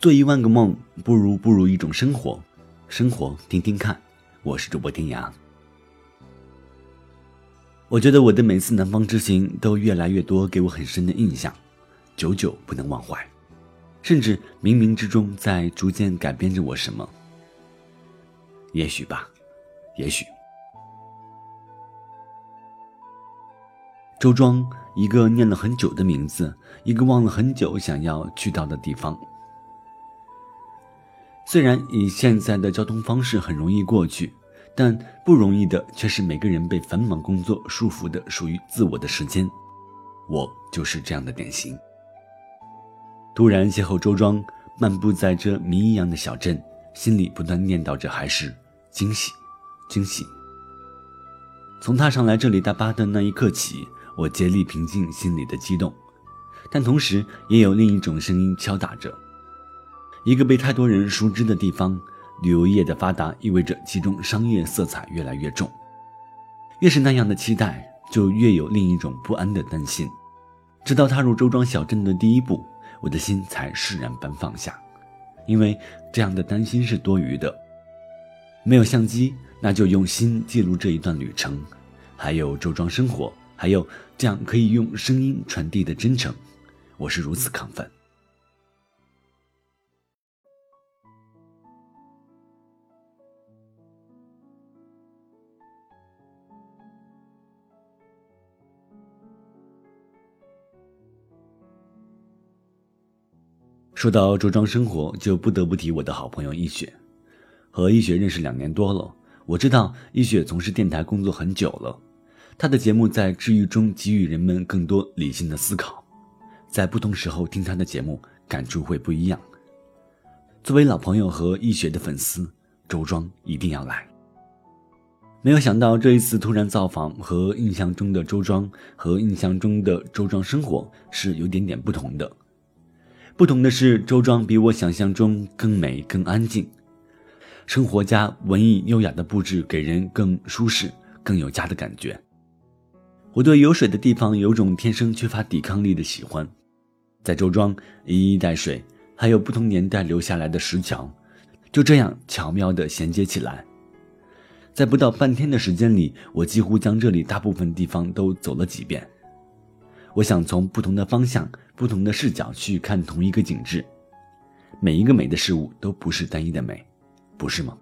做一万个梦，不如不如一种生活。生活，听听看。我是主播天涯。我觉得我的每次南方之行都越来越多给我很深的印象，久久不能忘怀，甚至冥冥之中在逐渐改变着我什么。也许吧，也许。周庄，一个念了很久的名字，一个忘了很久想要去到的地方。虽然以现在的交通方式很容易过去，但不容易的却是每个人被繁忙工作束缚的属于自我的时间。我就是这样的典型。突然邂逅周庄，漫步在这谜一样的小镇，心里不断念叨着还是惊喜，惊喜。从踏上来这里大巴的那一刻起，我竭力平静心里的激动，但同时也有另一种声音敲打着。一个被太多人熟知的地方，旅游业的发达意味着其中商业色彩越来越重。越是那样的期待，就越有另一种不安的担心。直到踏入周庄小镇的第一步，我的心才释然般放下，因为这样的担心是多余的。没有相机，那就用心记录这一段旅程；还有周庄生活，还有这样可以用声音传递的真诚，我是如此亢奋。说到周庄生活，就不得不提我的好朋友易雪。和易雪认识两年多了，我知道易雪从事电台工作很久了。她的节目在治愈中给予人们更多理性的思考，在不同时候听她的节目，感触会不一样。作为老朋友和易雪的粉丝，周庄一定要来。没有想到这一次突然造访，和印象中的周庄和印象中的周庄生活是有点点不同的。不同的是，周庄比我想象中更美、更安静，生活家文艺优雅的布置给人更舒适、更有家的感觉。我对有水的地方有种天生缺乏抵抗力的喜欢，在周庄一衣带水，还有不同年代留下来的石桥，就这样巧妙地衔接起来。在不到半天的时间里，我几乎将这里大部分地方都走了几遍。我想从不同的方向、不同的视角去看同一个景致，每一个美的事物都不是单一的美，不是吗？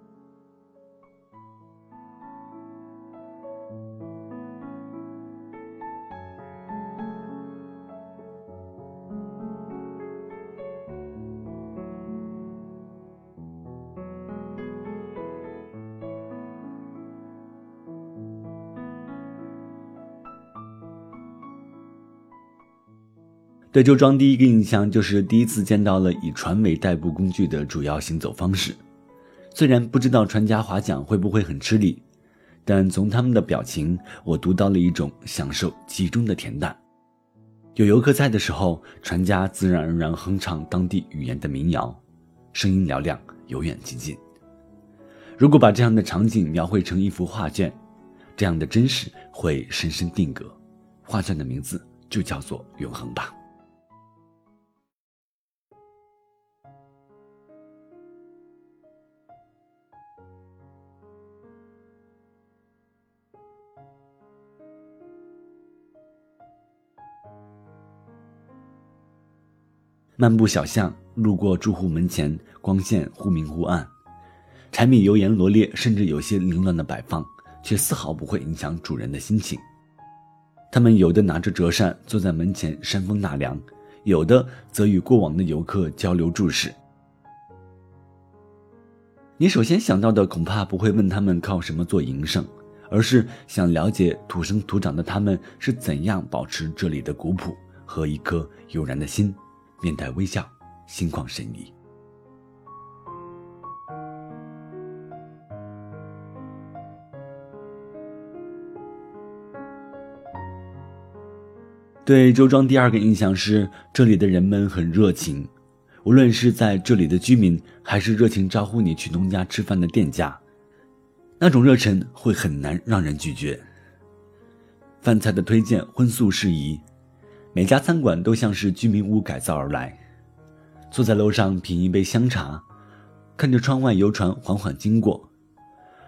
对周庄第一个印象就是第一次见到了以船为代步工具的主要行走方式。虽然不知道船家划桨会不会很吃力，但从他们的表情，我读到了一种享受其中的恬淡。有游客在的时候，船家自然而然哼唱当地语言的民谣，声音嘹亮，由远及近。如果把这样的场景描绘成一幅画卷，这样的真实会深深定格。画卷的名字就叫做《永恒》吧。漫步小巷，路过住户门前，光线忽明忽暗，柴米油盐罗列，甚至有些凌乱的摆放，却丝毫不会影响主人的心情。他们有的拿着折扇坐在门前扇风纳凉，有的则与过往的游客交流注视。你首先想到的恐怕不会问他们靠什么做营生，而是想了解土生土长的他们是怎样保持这里的古朴和一颗悠然的心。面带微笑，心旷神怡。对周庄第二个印象是，这里的人们很热情，无论是在这里的居民，还是热情招呼你去农家吃饭的店家，那种热忱会很难让人拒绝。饭菜的推荐荤素适宜。每家餐馆都像是居民屋改造而来，坐在楼上品一杯香茶，看着窗外游船缓缓经过。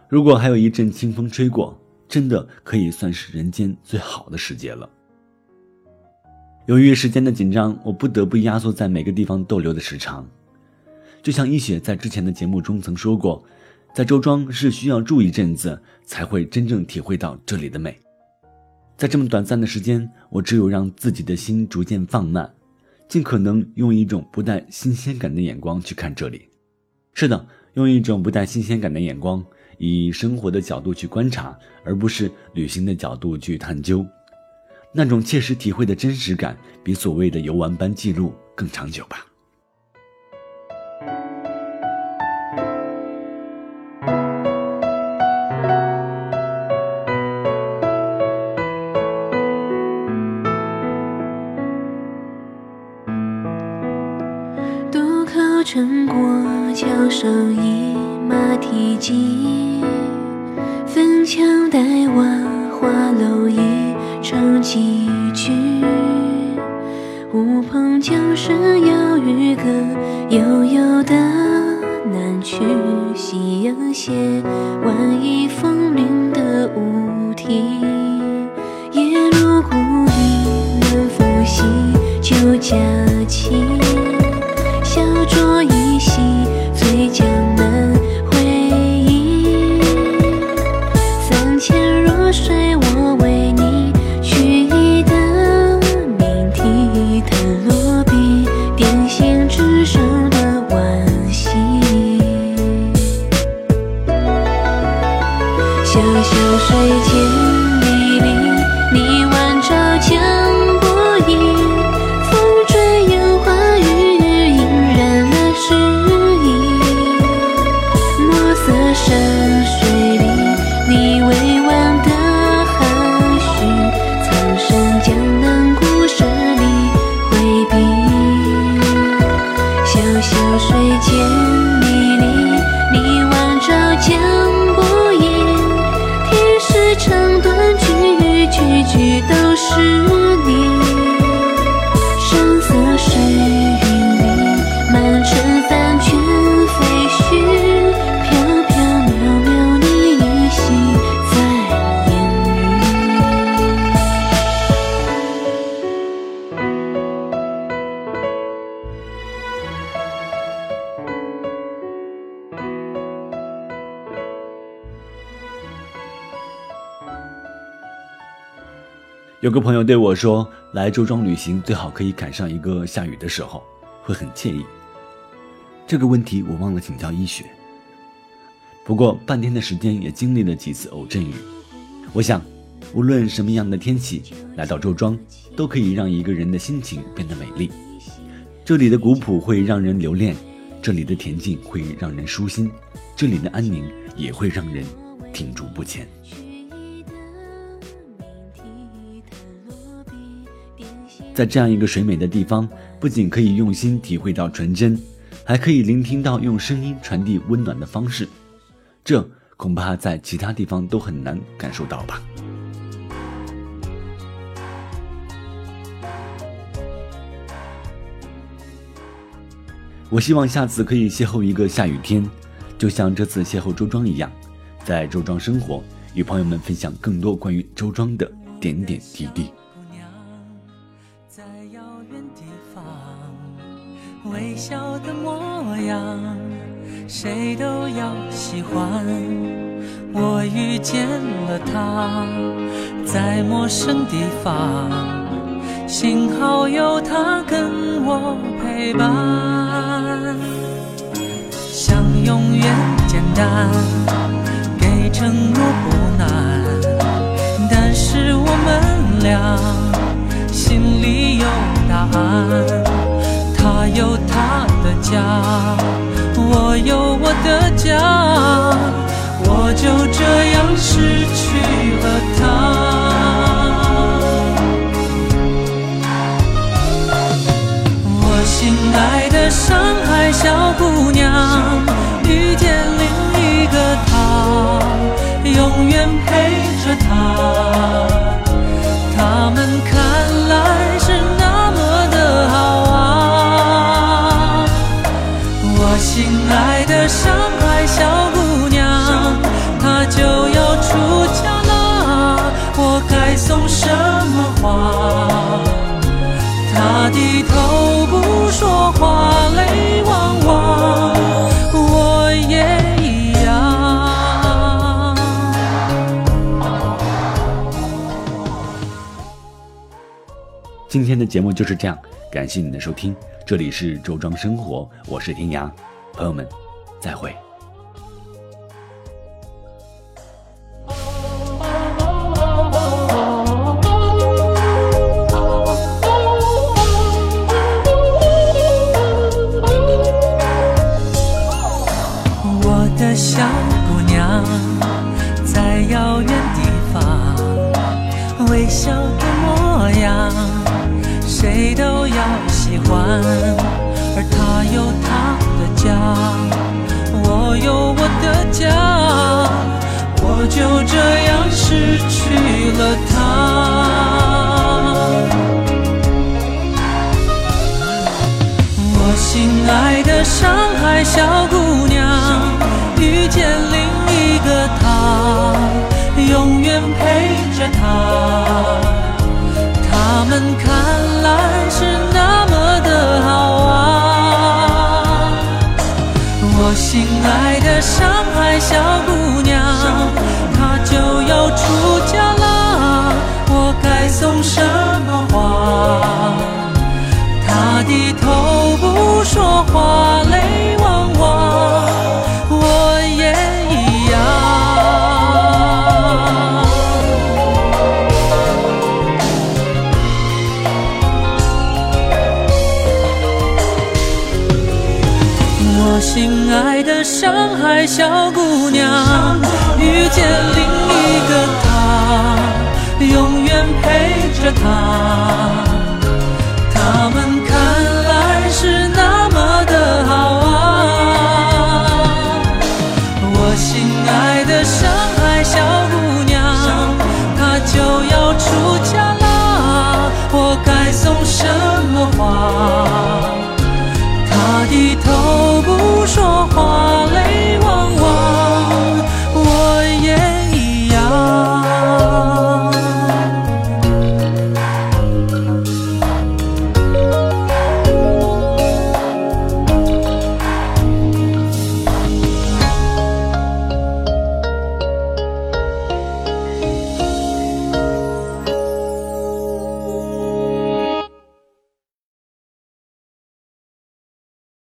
如果还有一阵清风吹过，真的可以算是人间最好的时节了。由于时间的紧张，我不得不压缩在每个地方逗留的时长。就像一雪在之前的节目中曾说过，在周庄是需要住一阵子才会真正体会到这里的美。在这么短暂的时间，我只有让自己的心逐渐放慢，尽可能用一种不带新鲜感的眼光去看这里。是的，用一种不带新鲜感的眼光。以生活的角度去观察，而不是旅行的角度去探究，那种切实体会的真实感，比所谓的游玩般记录更长久吧。过桥上一马蹄疾。粉墙黛瓦，花楼一场几句。乌篷江声摇渔歌，悠悠的南去。夕阳斜，晚意风铃的舞啼。小小水千里里，你宛照江波影。风吹烟花雨，映染了诗意。墨色山水里，你未完的含蓄。苍身江南故事里，回笔小小水千。有个朋友对我说：“来周庄旅行最好可以赶上一个下雨的时候，会很惬意。”这个问题我忘了请教医学。不过半天的时间也经历了几次偶阵雨，我想，无论什么样的天气，来到周庄都可以让一个人的心情变得美丽。这里的古朴会让人留恋，这里的恬静会让人舒心，这里的安宁也会让人停驻不前。在这样一个水美的地方，不仅可以用心体会到纯真，还可以聆听到用声音传递温暖的方式，这恐怕在其他地方都很难感受到吧。我希望下次可以邂逅一个下雨天，就像这次邂逅周庄一样，在周庄生活，与朋友们分享更多关于周庄的点点滴滴。在遥远地方微笑的模样，谁都要喜欢。我遇见了他，在陌生地方，幸好有他跟我陪伴。想永远简单，给承诺不难，但是我们俩。他有他的家，我有我的家，我就这样失去了他。我心爱的上海小姑娘，该送什么话？他低头不说话，泪汪汪，我也一样。今天的节目就是这样，感谢你的收听，这里是周庄生活，我是天涯，朋友们，再会。谁都要喜欢。而他有他的家，我有我的家，我就这样失去了她。我心爱的上海小姑娘，遇见另一个他，永远陪着她。他们看来是上海小姑娘，她就要出嫁啦，我该送什么花？她低头不说话，上海小姑娘遇见另一个他永远陪着她。